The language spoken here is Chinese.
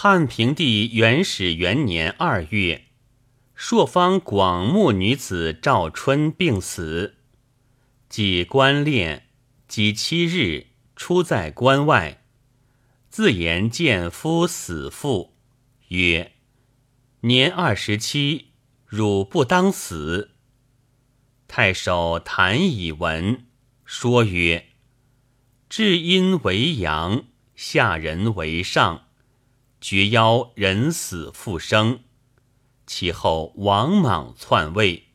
汉平帝元始元年二月，朔方广目女子赵春病死，即官殓，即七日出在关外，自言见夫死妇，曰：“年二十七，汝不当死。”太守谭以闻，说曰：“至阴为阳，下人为上。”绝妖人死复生，其后王莽篡位，